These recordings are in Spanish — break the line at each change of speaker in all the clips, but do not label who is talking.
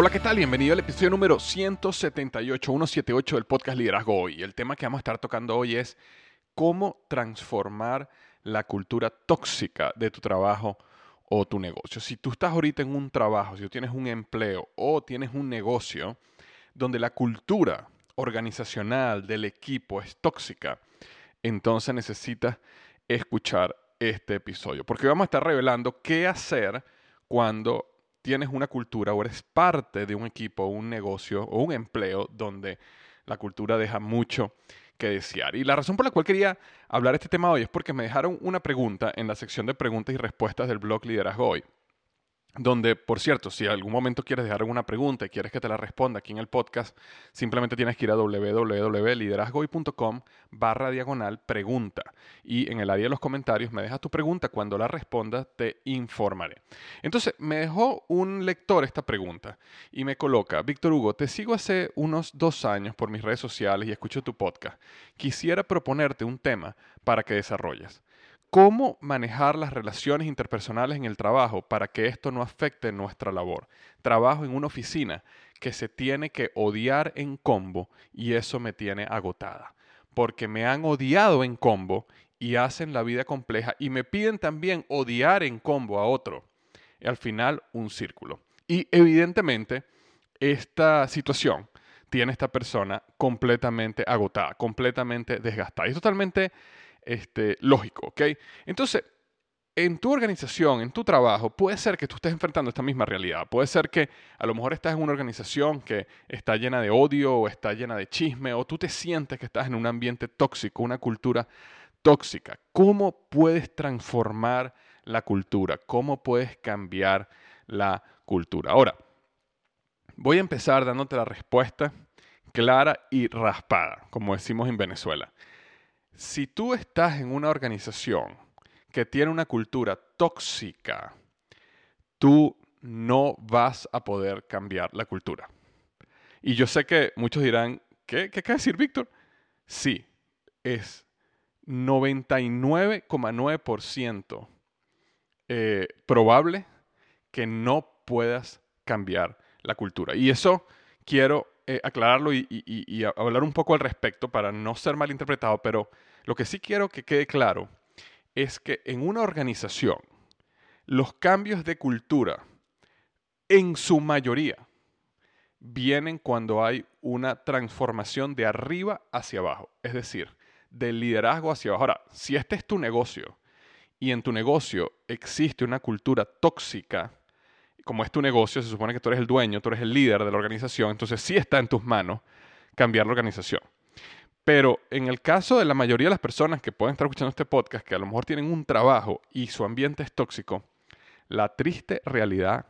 Hola, ¿qué tal? Bienvenido al episodio número 178, 178 del podcast Liderazgo Hoy. El tema que vamos a estar tocando hoy es cómo transformar la cultura tóxica de tu trabajo o tu negocio. Si tú estás ahorita en un trabajo, si tú tienes un empleo o tienes un negocio donde la cultura organizacional del equipo es tóxica, entonces necesitas escuchar este episodio, porque vamos a estar revelando qué hacer cuando tienes una cultura o eres parte de un equipo, un negocio o un empleo donde la cultura deja mucho que desear. Y la razón por la cual quería hablar este tema hoy es porque me dejaron una pregunta en la sección de preguntas y respuestas del blog Liderazgo Hoy donde, por cierto, si algún momento quieres dejar alguna pregunta y quieres que te la responda aquí en el podcast, simplemente tienes que ir a www.liderazgoy.com barra diagonal pregunta. Y en el área de los comentarios me dejas tu pregunta. Cuando la responda, te informaré. Entonces, me dejó un lector esta pregunta y me coloca, Víctor Hugo, te sigo hace unos dos años por mis redes sociales y escucho tu podcast. Quisiera proponerte un tema para que desarrolles cómo manejar las relaciones interpersonales en el trabajo para que esto no afecte nuestra labor. Trabajo en una oficina que se tiene que odiar en combo y eso me tiene agotada, porque me han odiado en combo y hacen la vida compleja y me piden también odiar en combo a otro. Al final, un círculo. Y evidentemente, esta situación tiene esta persona completamente agotada, completamente desgastada. Y es totalmente este, lógico, ¿ok? Entonces, en tu organización, en tu trabajo, puede ser que tú estés enfrentando esta misma realidad. Puede ser que a lo mejor estás en una organización que está llena de odio o está llena de chisme o tú te sientes que estás en un ambiente tóxico, una cultura tóxica. ¿Cómo puedes transformar la cultura? ¿Cómo puedes cambiar la cultura? Ahora, voy a empezar dándote la respuesta clara y raspada, como decimos en Venezuela. Si tú estás en una organización que tiene una cultura tóxica, tú no vas a poder cambiar la cultura. Y yo sé que muchos dirán, ¿qué, qué quiere decir Víctor? Sí, es 99,9% eh, probable que no puedas cambiar la cultura. Y eso quiero eh, aclararlo y, hablar un poco al respecto para no ser malinterpretado, pero lo que sí quiero que quede claro es que en una organización los cambios de cultura, en su mayoría, vienen cuando hay una transformación de arriba hacia abajo, es decir, del liderazgo hacia abajo. Ahora, si este es tu negocio y en tu negocio existe una cultura tóxica, como es tu negocio, se supone que tú eres el dueño, tú eres el líder de la organización, entonces sí está en tus manos cambiar la organización. Pero en el caso de la mayoría de las personas que pueden estar escuchando este podcast, que a lo mejor tienen un trabajo y su ambiente es tóxico, la triste realidad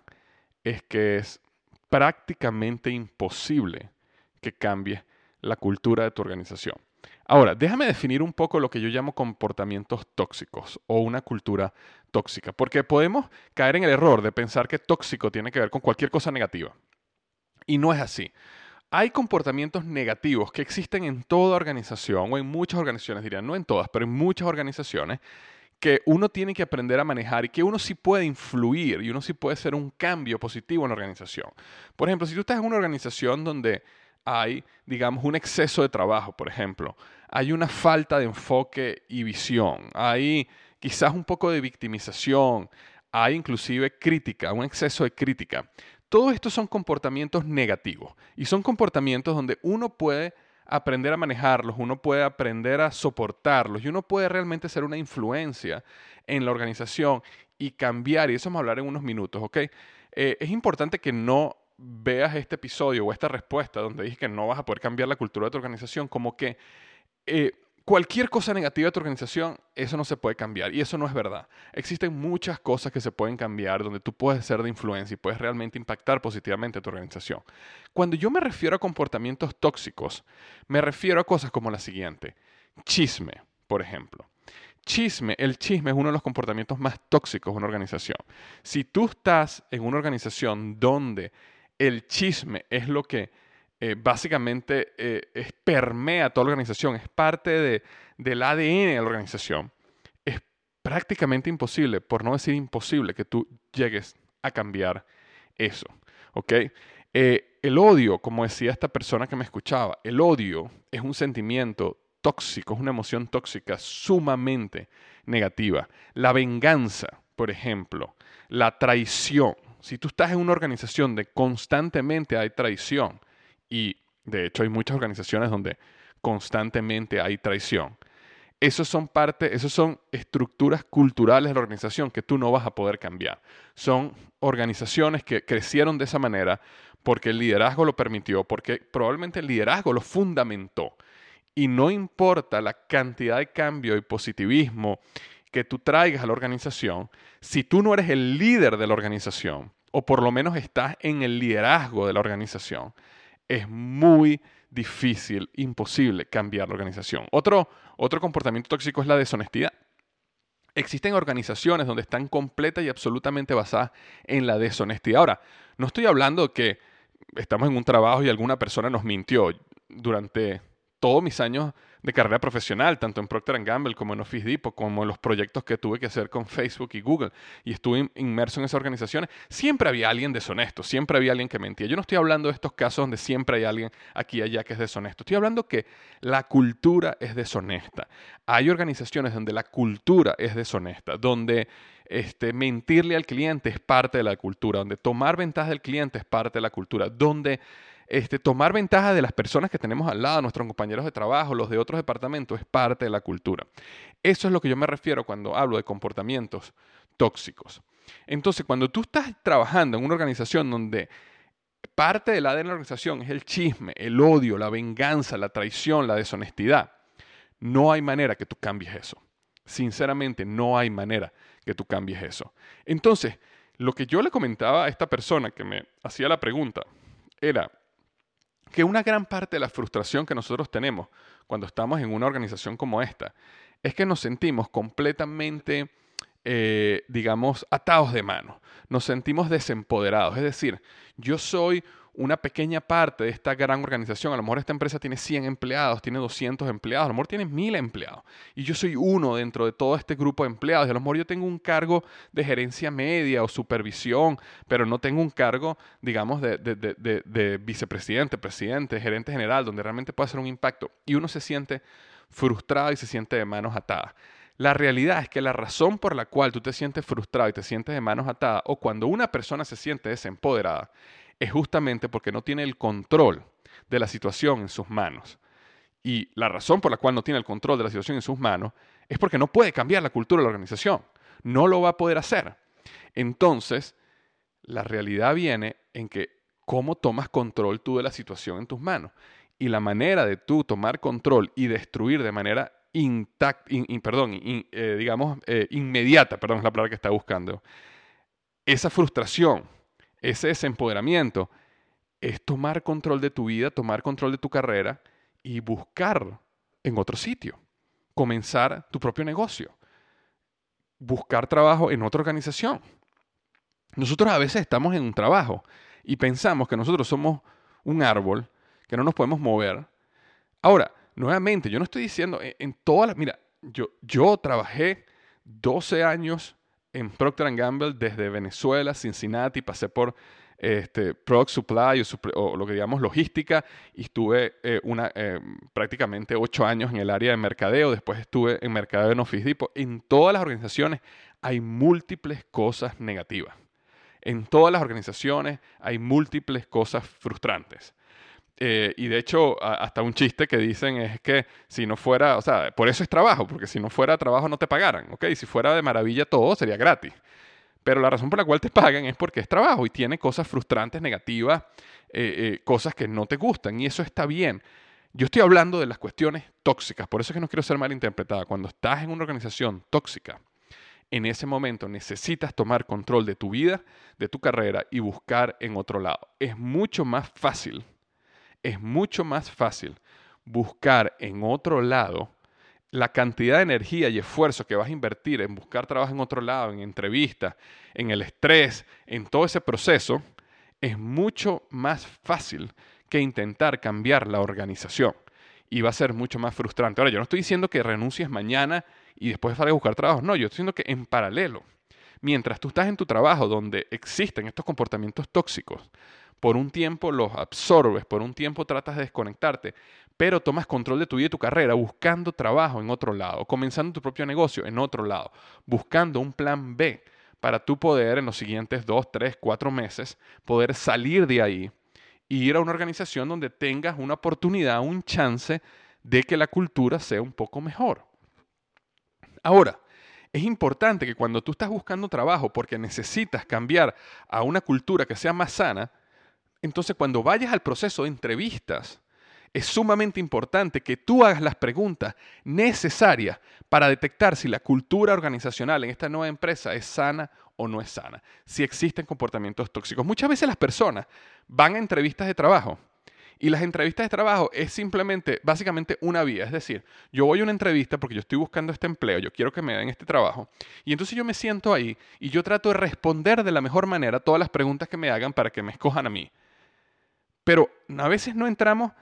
es que es prácticamente imposible que cambie la cultura de tu organización. Ahora, déjame definir un poco lo que yo llamo comportamientos tóxicos o una cultura tóxica, porque podemos caer en el error de pensar que tóxico tiene que ver con cualquier cosa negativa. Y no es así. Hay comportamientos negativos que existen en toda organización o en muchas organizaciones, diría, no en todas, pero en muchas organizaciones, que uno tiene que aprender a manejar y que uno sí puede influir y uno sí puede hacer un cambio positivo en la organización. Por ejemplo, si tú estás en una organización donde hay, digamos, un exceso de trabajo, por ejemplo, hay una falta de enfoque y visión, hay quizás un poco de victimización, hay inclusive crítica, un exceso de crítica. Todo esto son comportamientos negativos y son comportamientos donde uno puede aprender a manejarlos, uno puede aprender a soportarlos y uno puede realmente ser una influencia en la organización y cambiar, y eso vamos a hablar en unos minutos, ¿ok? Eh, es importante que no veas este episodio o esta respuesta donde dije que no vas a poder cambiar la cultura de tu organización como que eh, cualquier cosa negativa de tu organización, eso no se puede cambiar. Y eso no es verdad. Existen muchas cosas que se pueden cambiar donde tú puedes ser de influencia y puedes realmente impactar positivamente a tu organización. Cuando yo me refiero a comportamientos tóxicos, me refiero a cosas como la siguiente. Chisme, por ejemplo. Chisme, el chisme es uno de los comportamientos más tóxicos de una organización. Si tú estás en una organización donde el chisme es lo que eh, básicamente eh, permea toda la organización, es parte de, del ADN de la organización, es prácticamente imposible, por no decir imposible, que tú llegues a cambiar eso. ¿ok? Eh, el odio, como decía esta persona que me escuchaba, el odio es un sentimiento tóxico, es una emoción tóxica sumamente negativa. La venganza, por ejemplo, la traición. Si tú estás en una organización de constantemente hay traición, y de hecho hay muchas organizaciones donde constantemente hay traición. Esos son parte, esos son estructuras culturales de la organización que tú no vas a poder cambiar. Son organizaciones que crecieron de esa manera porque el liderazgo lo permitió, porque probablemente el liderazgo lo fundamentó. Y no importa la cantidad de cambio y positivismo que tú traigas a la organización, si tú no eres el líder de la organización, o por lo menos estás en el liderazgo de la organización, es muy difícil, imposible cambiar la organización. Otro, otro comportamiento tóxico es la deshonestidad. Existen organizaciones donde están completa y absolutamente basadas en la deshonestidad. Ahora, no estoy hablando que estamos en un trabajo y alguna persona nos mintió. Durante todos mis años de carrera profesional, tanto en Procter Gamble como en Office Depot, como en los proyectos que tuve que hacer con Facebook y Google, y estuve inmerso en esas organizaciones, siempre había alguien deshonesto, siempre había alguien que mentía. Yo no estoy hablando de estos casos donde siempre hay alguien aquí y allá que es deshonesto, estoy hablando que la cultura es deshonesta. Hay organizaciones donde la cultura es deshonesta, donde este, mentirle al cliente es parte de la cultura, donde tomar ventaja del cliente es parte de la cultura, donde este, tomar ventaja de las personas que tenemos al lado, nuestros compañeros de trabajo, los de otros departamentos, es parte de la cultura. Eso es lo que yo me refiero cuando hablo de comportamientos tóxicos. Entonces, cuando tú estás trabajando en una organización donde parte del ADN de la organización es el chisme, el odio, la venganza, la traición, la deshonestidad, no hay manera que tú cambies eso. Sinceramente, no hay manera que tú cambies eso. Entonces, lo que yo le comentaba a esta persona que me hacía la pregunta era, que una gran parte de la frustración que nosotros tenemos cuando estamos en una organización como esta es que nos sentimos completamente, eh, digamos, atados de mano, nos sentimos desempoderados. Es decir, yo soy una pequeña parte de esta gran organización. A lo mejor esta empresa tiene 100 empleados, tiene 200 empleados, a lo mejor tiene 1000 empleados. Y yo soy uno dentro de todo este grupo de empleados. Y a lo mejor yo tengo un cargo de gerencia media o supervisión, pero no tengo un cargo, digamos, de, de vicepresidente, presidente, gerente general, donde realmente puede hacer un impacto. Y uno se siente frustrado y se siente de manos atadas. La realidad es que la razón por la cual tú te sientes frustrado y te sientes de manos atadas, o cuando una persona se siente desempoderada, es justamente porque no tiene el control de la situación en sus manos. Y la razón por la cual no tiene el control de la situación en sus manos es porque no puede cambiar la cultura de la organización. No lo va a poder hacer. Entonces, la realidad viene en que cómo tomas control tú de la situación en tus manos. Y la manera de tú tomar control y destruir de manera intacta, perdón, eh, digamos, eh, inmediata, perdón, es la palabra que está buscando, esa frustración ese desempoderamiento es tomar control de tu vida, tomar control de tu carrera y buscar en otro sitio, comenzar tu propio negocio, buscar trabajo en otra organización. Nosotros a veces estamos en un trabajo y pensamos que nosotros somos un árbol, que no nos podemos mover. Ahora, nuevamente, yo no estoy diciendo en, todas las... Mira, yo, yo trabajé 12 años en Procter Gamble desde Venezuela, Cincinnati, pasé por este, Product Supply o, lo que digamos logística y estuve eh, una, eh, prácticamente 8 años en el área de mercadeo, después estuve en mercadeo en Office Depot. En todas las organizaciones hay múltiples cosas negativas. En todas las organizaciones hay múltiples cosas frustrantes. Eh, y de hecho, hasta un chiste que dicen es que si no fuera, o sea, por eso es trabajo, porque si no fuera trabajo no te pagaran, ¿ok? Si fuera de maravilla todo, sería gratis. Pero la razón por la cual te pagan es porque es trabajo y tiene cosas frustrantes, negativas, eh, eh, cosas que no te gustan, y eso está bien. Yo estoy hablando de las cuestiones tóxicas, por eso es que no quiero ser malinterpretada. Cuando estás en una organización tóxica, en ese momento necesitas tomar control de tu vida, de tu carrera y buscar en otro lado. Es mucho más fácil es mucho más fácil buscar en otro lado la cantidad de energía y esfuerzo que vas a invertir en buscar trabajo en otro lado, en entrevistas, en el estrés, en todo ese proceso, es mucho más fácil que intentar cambiar la organización. Y va a ser mucho más frustrante. Ahora, yo no estoy diciendo que renuncies mañana y después salgas a buscar trabajo. No, yo estoy diciendo que en paralelo, mientras tú estás en tu trabajo donde existen estos comportamientos tóxicos, por un tiempo los absorbes, por un tiempo tratas de desconectarte, pero tomas control de tu vida y tu carrera buscando trabajo en otro lado, comenzando tu propio negocio en otro lado, buscando un plan B para tú poder en los siguientes dos, tres, cuatro meses poder salir de ahí y ir a una organización donde tengas una oportunidad, un chance de que la cultura sea un poco mejor. Ahora, es importante que cuando tú estás buscando trabajo porque necesitas cambiar a una cultura que sea más sana, entonces, cuando vayas al proceso de entrevistas, es sumamente importante que tú hagas las preguntas necesarias para detectar si la cultura organizacional en esta nueva empresa es sana o no es sana, si existen comportamientos tóxicos. Muchas veces las personas van a entrevistas de trabajo y las entrevistas de trabajo es simplemente, básicamente una vía. Es decir, yo voy a una entrevista porque yo estoy buscando este empleo, yo quiero que me den este trabajo. Y entonces yo me siento ahí y yo trato de responder de la mejor manera todas las preguntas que me hagan para que me escojan a mí. Pero a veces no entramos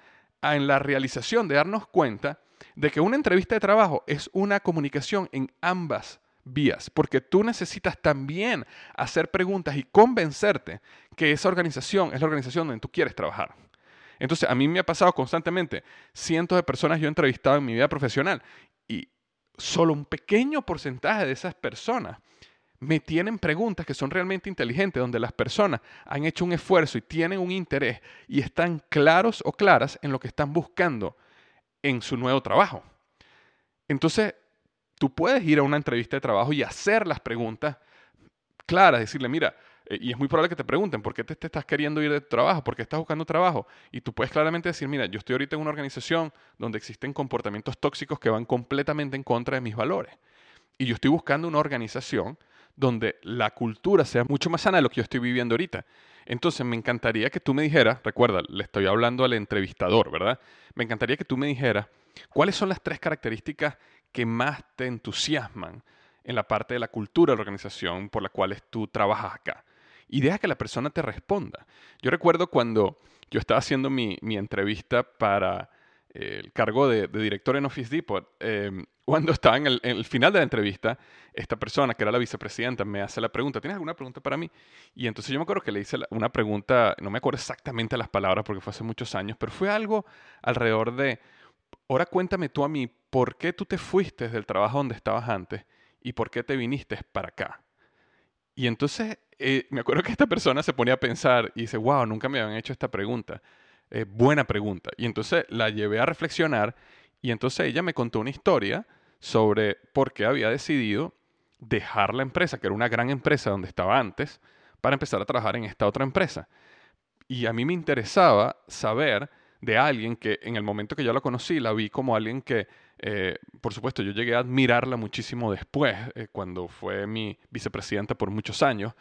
en la realización de darnos cuenta de que una entrevista de trabajo es una comunicación en ambas vías, porque tú necesitas también hacer preguntas y convencerte que esa organización es la organización donde tú quieres trabajar. Entonces, a mí me ha pasado constantemente, cientos de personas yo he entrevistado en mi vida profesional y solo un pequeño porcentaje de esas personas me tienen preguntas que son realmente inteligentes, donde las personas han hecho un esfuerzo y tienen un interés y están claros o claras en lo que están buscando en su nuevo trabajo. Entonces, tú puedes ir a una entrevista de trabajo y hacer las preguntas claras, decirle, mira, eh, y es muy probable que te pregunten, ¿por qué te, estás queriendo ir de tu trabajo? ¿Por qué estás buscando trabajo? Y tú puedes claramente decir, mira, yo estoy ahorita en una organización donde existen comportamientos tóxicos que van completamente en contra de mis valores. Y yo estoy buscando una organización donde la cultura sea mucho más sana de lo que yo estoy viviendo ahorita. Entonces me encantaría que tú me dijeras, recuerda, le estoy hablando al entrevistador, ¿verdad? Me encantaría que tú me dijeras cuáles son las tres características que más te entusiasman en la parte de la cultura de la organización por la cual tú trabajas acá. Y deja que la persona te responda. Yo recuerdo cuando yo estaba haciendo mi, entrevista para el cargo de, director en Office Depot, em, cuando estaba en el, final de la entrevista, esta persona, que era la vicepresidenta, me hace la pregunta, ¿tienes alguna pregunta para mí? Y entonces yo me acuerdo que le hice una pregunta, no me acuerdo exactamente las palabras porque fue hace muchos años, pero fue algo alrededor de, ahora cuéntame tú a mí, ¿por qué tú te fuiste del trabajo donde estabas antes y por qué te viniste para acá? Y entonces eh, me acuerdo que esta persona se ponía a pensar y dice, wow, nunca me habían hecho esta pregunta. Eh, buena pregunta. Y entonces la llevé a reflexionar y entonces ella me contó una historia sobre por qué había decidido dejar la empresa, que era una gran empresa donde estaba antes, para empezar a trabajar en esta otra empresa. Y a mí me interesaba saber de alguien que en el momento que yo la conocí, la vi como alguien que, eh, por supuesto, yo llegué a admirarla muchísimo después, eh, cuando fue mi vicepresidenta por muchos años,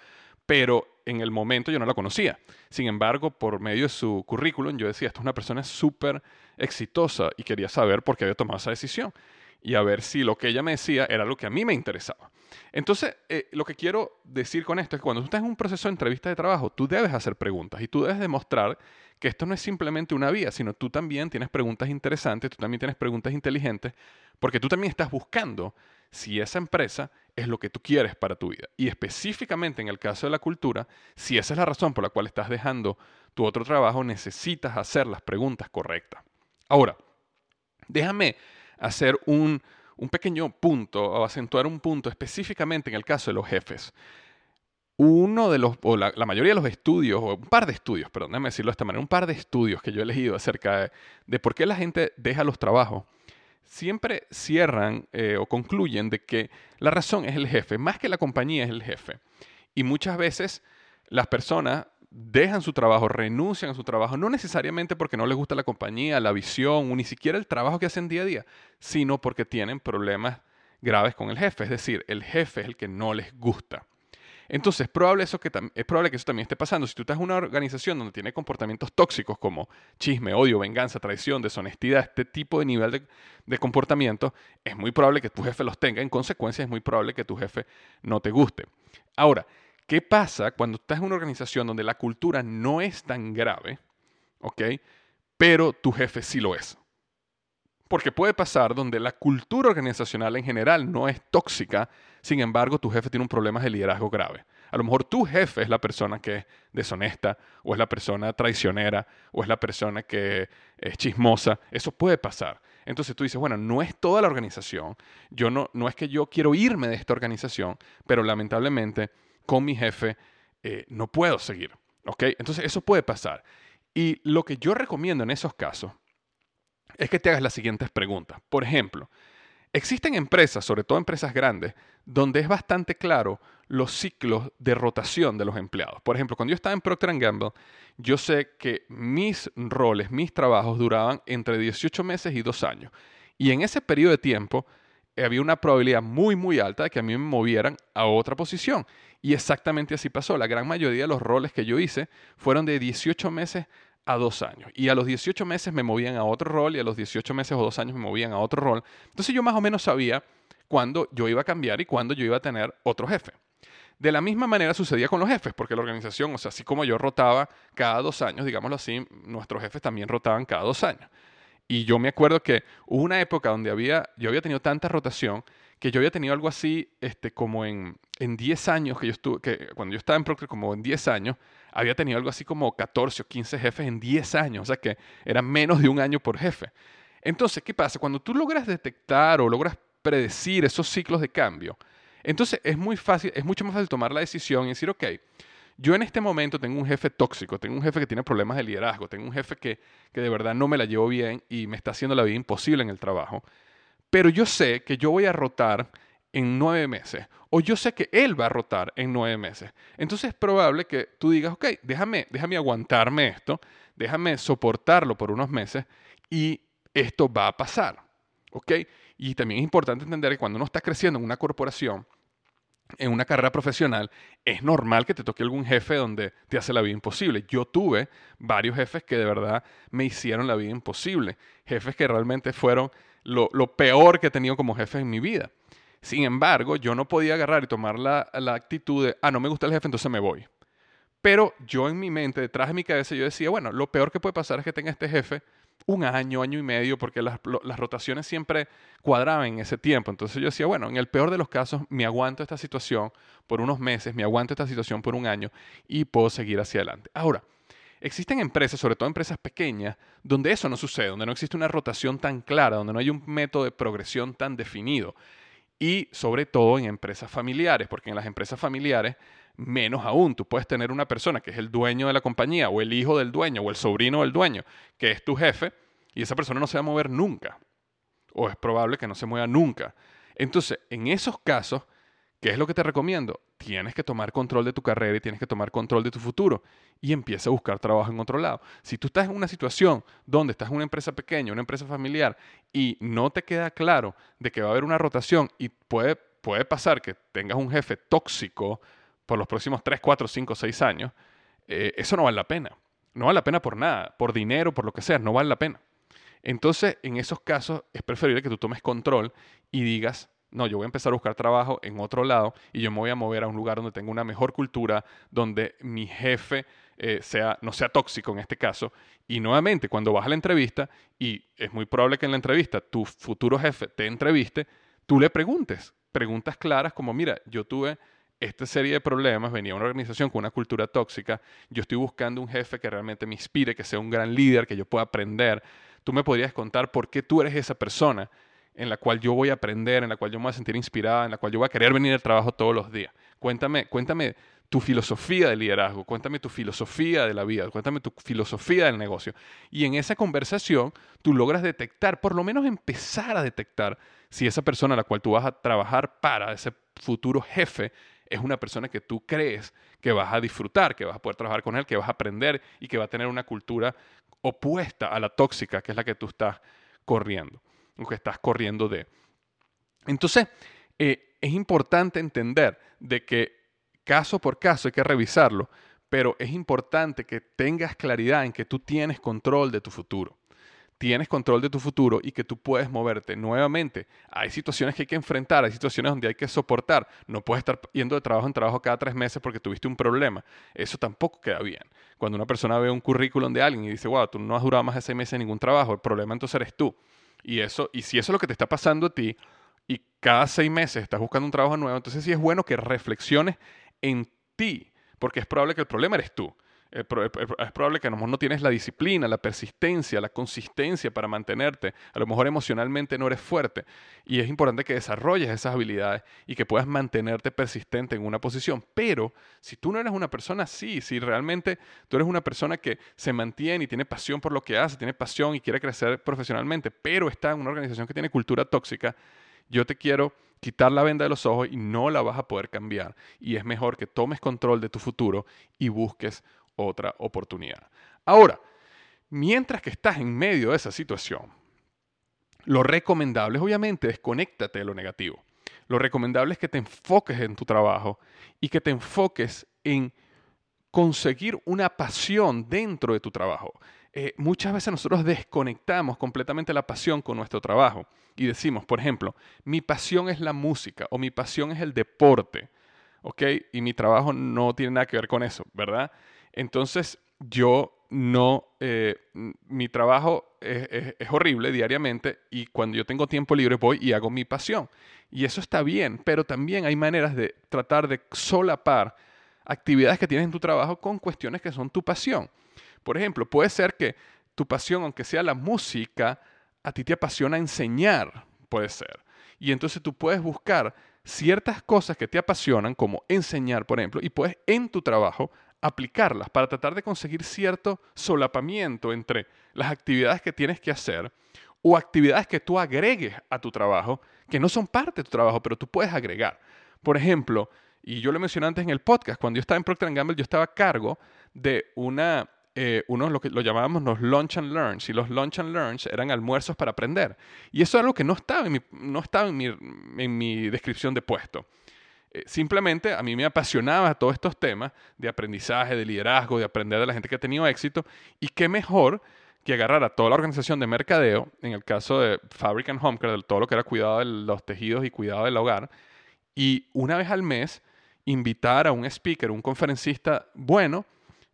pero en el momento yo no la conocía. Sin embargo, por medio de su currículum, yo decía, esta es una persona súper exitosa y quería saber por qué había tomado esa decisión y a ver si lo que ella me decía era lo que a mí me interesaba. Entonces, eh, lo que quiero decir con esto es que cuando tú estás en un proceso de entrevista de trabajo, tú debes hacer preguntas y tú debes demostrar que esto no es simplemente una vía, sino tú también tienes preguntas interesantes, tú también tienes preguntas inteligentes, porque tú también estás buscando si esa empresa es lo que tú quieres para tu vida. Y específicamente en el caso de la cultura, si esa es la razón por la cual estás dejando tu otro trabajo, necesitas hacer las preguntas correctas. Ahora, déjame hacer un, pequeño punto o acentuar un punto específicamente en el caso de los jefes. Uno de los, o la, mayoría de los estudios, o un par de estudios, perdón, déjame decirlo de esta manera, un par de estudios que yo he leído acerca de, por qué la gente deja los trabajos, siempre cierran eh, o concluyen de que la razón es el jefe, más que la compañía es el jefe. Y muchas veces las personas dejan su trabajo, renuncian a su trabajo, no necesariamente porque no les gusta la compañía, la visión, o ni siquiera el trabajo que hacen día a día, sino porque tienen problemas graves con el jefe. Es decir, el jefe es el que no les gusta. Entonces, es probable, eso que es probable que eso también esté pasando. Si tú estás en una organización donde tiene comportamientos tóxicos como chisme, odio, venganza, traición, deshonestidad, este tipo de nivel de, de, comportamiento, es muy probable que tu jefe los tenga. En consecuencia, es muy probable que tu jefe no te guste. Ahora, ¿Qué pasa cuando estás en una organización donde la cultura no es tan grave, ¿ok? Pero tu jefe sí lo es? Porque puede pasar donde la cultura organizacional en general no es tóxica, sin embargo tu jefe tiene un problema de liderazgo grave. A lo mejor tu jefe es la persona que es deshonesta, o es la persona traicionera, o es la persona que es chismosa. Eso puede pasar. Entonces tú dices, bueno, no es toda la organización. Yo no, no es que yo quiero irme de esta organización, pero lamentablemente con mi jefe, eh, no puedo seguir. ¿Ok? Entonces eso puede pasar. Y lo que yo recomiendo en esos casos es que te hagas las siguientes preguntas. Por ejemplo, existen empresas, sobre todo empresas grandes, donde es bastante claro los ciclos de rotación de los empleados. Por ejemplo, cuando yo estaba en Procter Gamble, yo sé que mis roles, mis trabajos duraban entre 18 meses y 2 años. Y en ese periodo de tiempo había una probabilidad muy, muy alta de que a mí me movieran a otra posición. Y exactamente así pasó. La gran mayoría de los roles que yo hice fueron de 18 meses a dos años. Y a los 18 meses me movían a otro rol y a los 18 meses o dos años me movían a otro rol. Entonces yo más o menos sabía cuándo yo iba a cambiar y cuándo yo iba a tener otro jefe. De la misma manera sucedía con los jefes, porque la organización, o sea, así como yo rotaba cada dos años, digámoslo así, nuestros jefes también rotaban cada dos años. Y yo me acuerdo que hubo una época donde había, yo había tenido tanta rotación que yo había tenido algo así este, como en, en 10 años que yo estuve, que cuando yo estaba en Procter, como en 10 años, había tenido algo así como 14 o 15 jefes en 10 años, o sea que era menos de un año por jefe. Entonces, ¿qué pasa? Cuando tú logras detectar o logras predecir esos ciclos de cambio, entonces es muy fácil, es mucho más fácil tomar la decisión y decir, ok, yo en este momento tengo un jefe tóxico, tengo un jefe que tiene problemas de liderazgo, tengo un jefe que, que de verdad no me la llevo bien y me está haciendo la vida imposible en el trabajo. Pero yo sé que yo voy a rotar en nueve meses. O yo sé que él va a rotar en nueve meses. Entonces es probable que tú digas, ok, déjame, déjame aguantarme esto, déjame soportarlo por unos meses y esto va a pasar. ¿Ok? Y también es importante entender que cuando uno está creciendo en una corporación, en una carrera profesional, es normal que te toque algún jefe donde te hace la vida imposible. Yo tuve varios jefes que de verdad me hicieron la vida imposible. Jefes que realmente fueron lo, peor que he tenido como jefe en mi vida. Sin embargo, yo no podía agarrar y tomar la, la, actitud de, ah, no me gusta el jefe, entonces me voy. Pero yo en mi mente, detrás de mi cabeza, yo decía, bueno, lo peor que puede pasar es que tenga este jefe un año, año y medio, porque las, rotaciones siempre cuadraban en ese tiempo. Entonces yo decía, bueno, en el peor de los casos, me aguanto esta situación por unos meses, me aguanto esta situación por un año y puedo seguir hacia adelante. Ahora, existen empresas, sobre todo empresas pequeñas, donde eso no sucede, donde no existe una rotación tan clara, donde no hay un método de progresión tan definido. Y sobre todo en empresas familiares, porque en las empresas familiares menos aún, tú puedes tener una persona que es el dueño de la compañía o el hijo del dueño o el sobrino del dueño, que es tu jefe, y esa persona no se va a mover nunca. O es probable que no se mueva nunca. Entonces, en esos casos, ¿qué es lo que te recomiendo? Tienes que tomar control de tu carrera y tienes que tomar control de tu futuro y empieza a buscar trabajo en otro lado. Si tú estás en una situación donde estás en una empresa pequeña, una empresa familiar y no te queda claro de que va a haber una rotación y puede, puede pasar que tengas un jefe tóxico, por los próximos 3, 4, 5, 6 años, eh, eso no vale la pena. No vale la pena por nada, por dinero, por lo que sea, no vale la pena. Entonces, en esos casos es preferible que tú tomes control y digas, no, yo voy a empezar a buscar trabajo en otro lado y yo me voy a mover a un lugar donde tenga una mejor cultura, donde mi jefe eh, sea, no sea tóxico en este caso. Y nuevamente, cuando vas a la entrevista, y es muy probable que en la entrevista tu futuro jefe te entreviste, tú le preguntes, preguntas claras como, mira, yo tuve esta serie de problemas, venía una organización con una cultura tóxica, yo estoy buscando un jefe que realmente me inspire, que sea un gran líder, que yo pueda aprender. Tú me podrías contar por qué tú eres esa persona en la cual yo voy a aprender, en la cual yo me voy a sentir inspirada, en la cual yo voy a querer venir al trabajo todos los días. Cuéntame, cuéntame tu filosofía de liderazgo, cuéntame tu filosofía de la vida, cuéntame tu filosofía del negocio. Y en esa conversación tú logras detectar, por lo menos empezar a detectar si esa persona a la cual tú vas a trabajar para, ese futuro jefe, es una persona que tú crees que vas a disfrutar, que vas a poder trabajar con él, que vas a aprender y que va a tener una cultura opuesta a la tóxica, que es la que tú estás corriendo, o que estás corriendo de. Entonces, eh, es importante entender de que caso por caso hay que revisarlo, pero es importante que tengas claridad en que tú tienes control de tu futuro tienes control de tu futuro y que tú puedes moverte nuevamente. Hay situaciones que hay que enfrentar, hay situaciones donde hay que soportar. No puedes estar yendo de trabajo en trabajo cada tres meses porque tuviste un problema. Eso tampoco queda bien. Cuando una persona ve un currículum de alguien y dice, wow, tú no has durado más de seis meses en ningún trabajo, el problema entonces eres tú. Y, eso, y si eso es lo que te está pasando a ti y cada seis meses estás buscando un trabajo nuevo, entonces sí es bueno que reflexiones en ti, porque es probable que el problema eres tú es probable que a lo mejor no tienes la disciplina, la persistencia, la consistencia para mantenerte. A lo mejor emocionalmente no eres fuerte. Y es importante que desarrolles esas habilidades y que puedas mantenerte persistente en una posición. Pero si tú no eres una persona así, si realmente tú eres una persona que se mantiene y tiene pasión por lo que hace, tiene pasión y quiere crecer profesionalmente, pero está en una organización que tiene cultura tóxica, yo te quiero quitar la venda de los ojos y no la vas a poder cambiar. Y es mejor que tomes control de tu futuro y busques otra oportunidad. Ahora, mientras que estás en medio de esa situación, lo recomendable es obviamente desconéctate de lo negativo. Lo recomendable es que te enfoques en tu trabajo y que te enfoques en conseguir una pasión dentro de tu trabajo. Eh, muchas veces nosotros desconectamos completamente la pasión con nuestro trabajo y decimos, por ejemplo, mi pasión es la música o mi pasión es el deporte, ¿ok? Y mi trabajo no tiene nada que ver con eso, ¿verdad? Entonces, yo no, eh, mi trabajo es, horrible diariamente y cuando yo tengo tiempo libre voy y hago mi pasión. Y eso está bien, pero también hay maneras de tratar de solapar actividades que tienes en tu trabajo con cuestiones que son tu pasión. Por ejemplo, puede ser que tu pasión, aunque sea la música, a ti te apasiona enseñar, puede ser. Y entonces tú puedes buscar ciertas cosas que te apasionan, como enseñar, por ejemplo, y puedes en tu trabajo aplicarlas para tratar de conseguir cierto solapamiento entre las actividades que tienes que hacer o actividades que tú agregues a tu trabajo, que no son parte de tu trabajo, pero tú puedes agregar. Por ejemplo, y yo lo mencioné antes en el podcast, cuando yo estaba en Procter Gamble, yo estaba a cargo de una, eh, uno lo que lo llamábamos los lunch and learns, y los lunch and learns eran almuerzos para aprender. Y eso es algo que no estaba no estaba en mi, en mi descripción de puesto. Eh, simplemente a mí me apasionaba todos estos temas de aprendizaje, de liderazgo, de aprender de la gente que ha tenido éxito. Y qué mejor que agarrar a toda la organización de mercadeo, en el caso de Fabric and Home Care, de todo lo que era cuidado de los tejidos y cuidado del hogar, y una vez al mes invitar a un speaker, un conferencista bueno,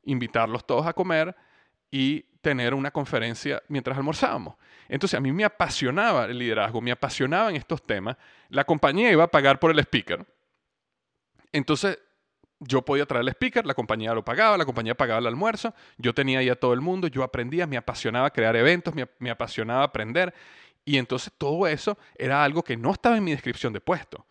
invitarlos todos a comer y tener una conferencia mientras almorzábamos. Entonces a mí me apasionaba el liderazgo, me apasionaban estos temas. La compañía iba a pagar por el speaker entonces, yo podía traer el speaker, la compañía lo pagaba, la compañía pagaba el almuerzo, yo tenía ahí a todo el mundo, yo aprendía, me apasionaba crear eventos, me, apasionaba aprender. Y entonces todo eso era algo que no estaba en mi descripción de puesto.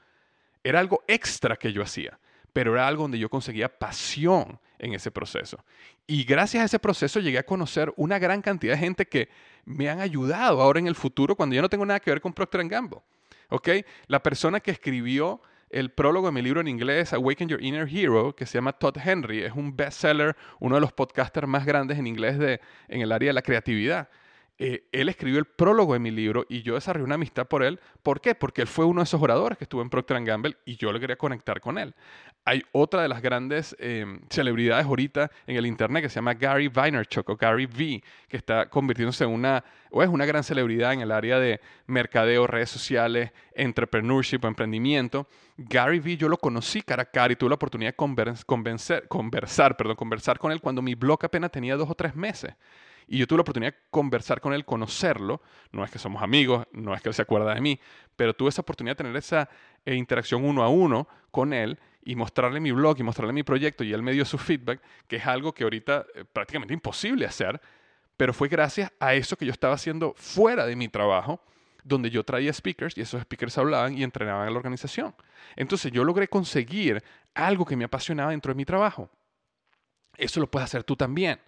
Era algo extra que yo hacía, pero era algo donde yo conseguía pasión en ese proceso. Y gracias a ese proceso llegué a conocer una gran cantidad de gente que me han ayudado ahora en el futuro cuando yo no tengo nada que ver con Procter Gamble. ¿Ok? La persona que escribió el prólogo de mi libro en inglés, Awaken Your Inner Hero, que se llama Todd Henry. Es un bestseller, uno de los podcasters más grandes en inglés de, en el área de la creatividad. Eh, él escribió el prólogo de mi libro y yo desarrollé una amistad por él. ¿Por qué? Porque él fue uno de esos oradores que estuvo en Procter Gamble y yo le quería conectar con él. hay otra de las grandes em, celebridades ahorita en el internet que se llama Gary Vaynerchuk o Gary V, que está convirtiéndose en una, o es una gran celebridad en el área de mercadeo, redes sociales, entrepreneurship, emprendimiento. Gary V yo lo conocí cara a cara y tuve la oportunidad de conversar, perdón, conversar con él cuando mi blog apenas tenía dos o tres meses. Y yo tuve la oportunidad de conversar con él, conocerlo. No es que somos amigos, no es que él se acuerda de mí, pero tuve esa oportunidad de tener esa eh, interacción uno a uno con él y mostrarle mi blog y mostrarle mi proyecto y él me dio su feedback, que es algo que ahorita eh, prácticamente imposible hacer, pero fue gracias a eso que yo estaba haciendo fuera de mi trabajo, donde yo traía speakers y esos speakers hablaban y entrenaban en la organización. Entonces yo logré conseguir algo que me apasionaba dentro de mi trabajo. Eso lo puedes hacer tú también.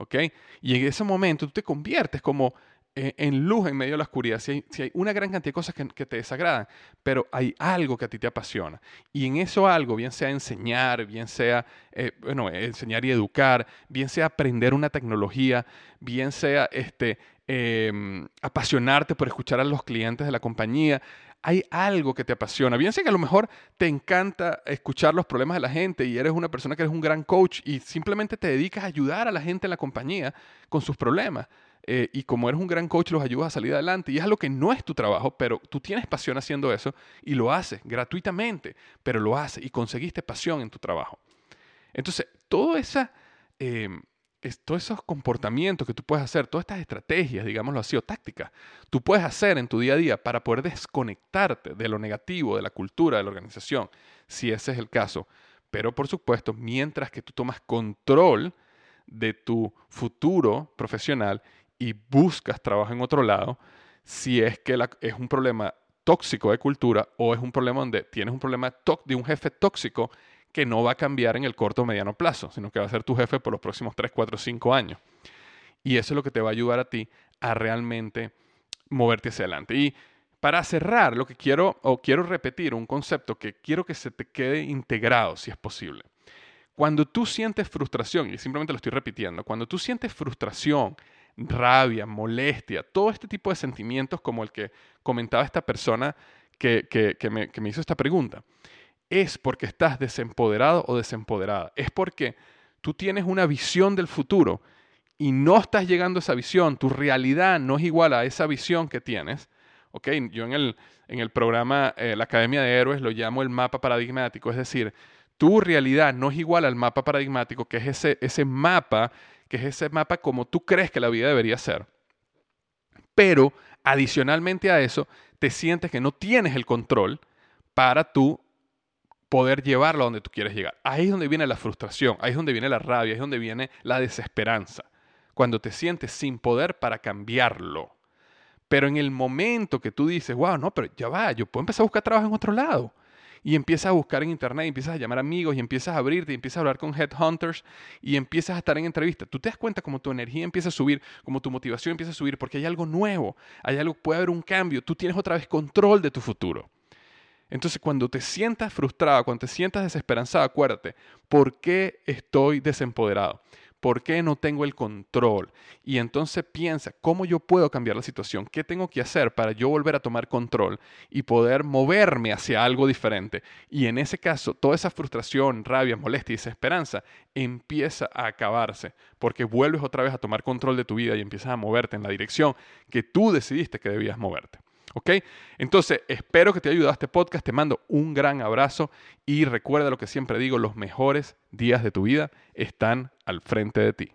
¿Ok? Y en ese momento tú te conviertes como eh, en luz en medio de la oscuridad. Si hay, una gran cantidad de cosas que, te desagradan, pero hay algo que a ti te apasiona. Y en eso algo, bien sea enseñar, bien sea, eh, bueno, enseñar y educar, bien sea aprender una tecnología, bien sea este, em, apasionarte por escuchar a los clientes de la compañía, hay algo que te apasiona. Bien sé que a lo mejor te encanta escuchar los problemas de la gente y eres una persona que eres un gran coach y simplemente te dedicas a ayudar a la gente en la compañía con sus problemas. Eh, y como eres un gran coach, los ayudas a salir adelante. Y es algo que no es tu trabajo, pero tú tienes pasión haciendo eso y lo haces gratuitamente, pero lo haces y conseguiste pasión en tu trabajo. Entonces, toda esa... Em, todos esos comportamientos que tú puedes hacer, todas estas estrategias, digámoslo así, o tácticas, tú puedes hacer en tu día a día para poder desconectarte de lo negativo, de la cultura, de la organización, si ese es el caso. Pero por supuesto, mientras que tú tomas control de tu futuro profesional y buscas trabajo en otro lado, si es que es un problema tóxico de cultura o es un problema donde tienes un problema de un jefe tóxico que no va a cambiar en el corto o mediano plazo, sino que va a ser tu jefe por los próximos 3, 4, 5 años. Y eso es lo que te va a ayudar a ti a realmente moverte hacia adelante. Y para cerrar, lo que quiero, o quiero repetir un concepto que quiero que se te quede integrado, si es posible. Cuando tú sientes frustración, y simplemente lo estoy repitiendo, cuando tú sientes frustración, rabia, molestia, todo este tipo de sentimientos como el que comentaba esta persona que, que me hizo esta pregunta, es porque estás desempoderado o desempoderada. Es porque tú tienes una visión del futuro y no estás llegando a esa visión, tu realidad no es igual a esa visión que tienes. Okay, yo en el, en el programa eh, La Academia de Héroes lo llamo el mapa paradigmático, es decir, tu realidad no es igual al mapa paradigmático, que es ese, ese mapa, que es ese mapa como tú crees que la vida debería ser. Pero adicionalmente a eso, te sientes que no tienes el control para tú poder llevarlo a donde tú quieres llegar. Ahí es donde viene la frustración, ahí es donde viene la rabia, ahí es donde viene la desesperanza. Cuando te sientes sin poder para cambiarlo. Pero en el momento que tú dices, wow, no, pero ya va, yo puedo empezar a buscar trabajo en otro lado. Y empiezas a buscar en internet, y empiezas a llamar amigos, y empiezas a abrirte, y empiezas a hablar con headhunters, y empiezas a estar en entrevistas. Tú te das cuenta como tu energía empieza a subir, como tu motivación empieza a subir, porque hay algo nuevo, hay algo, puede haber un cambio. Tú tienes otra vez control de tu futuro. Entonces, cuando te sientas frustrado, cuando te sientas desesperanzado, acuérdate, ¿por qué estoy desempoderado? ¿Por qué no tengo el control? Y entonces piensa, ¿cómo yo puedo cambiar la situación? ¿Qué tengo que hacer para yo volver a tomar control y poder moverme hacia algo diferente? Y en ese caso, toda esa frustración, rabia, molestia y desesperanza empieza a acabarse, porque vuelves otra vez a tomar control de tu vida y empiezas a moverte en la dirección que tú decidiste que debías moverte. ¿Ok? Entonces, espero que te haya ayudado este podcast. Te mando un gran abrazo y recuerda lo que siempre digo, los mejores días de tu vida están al frente de ti.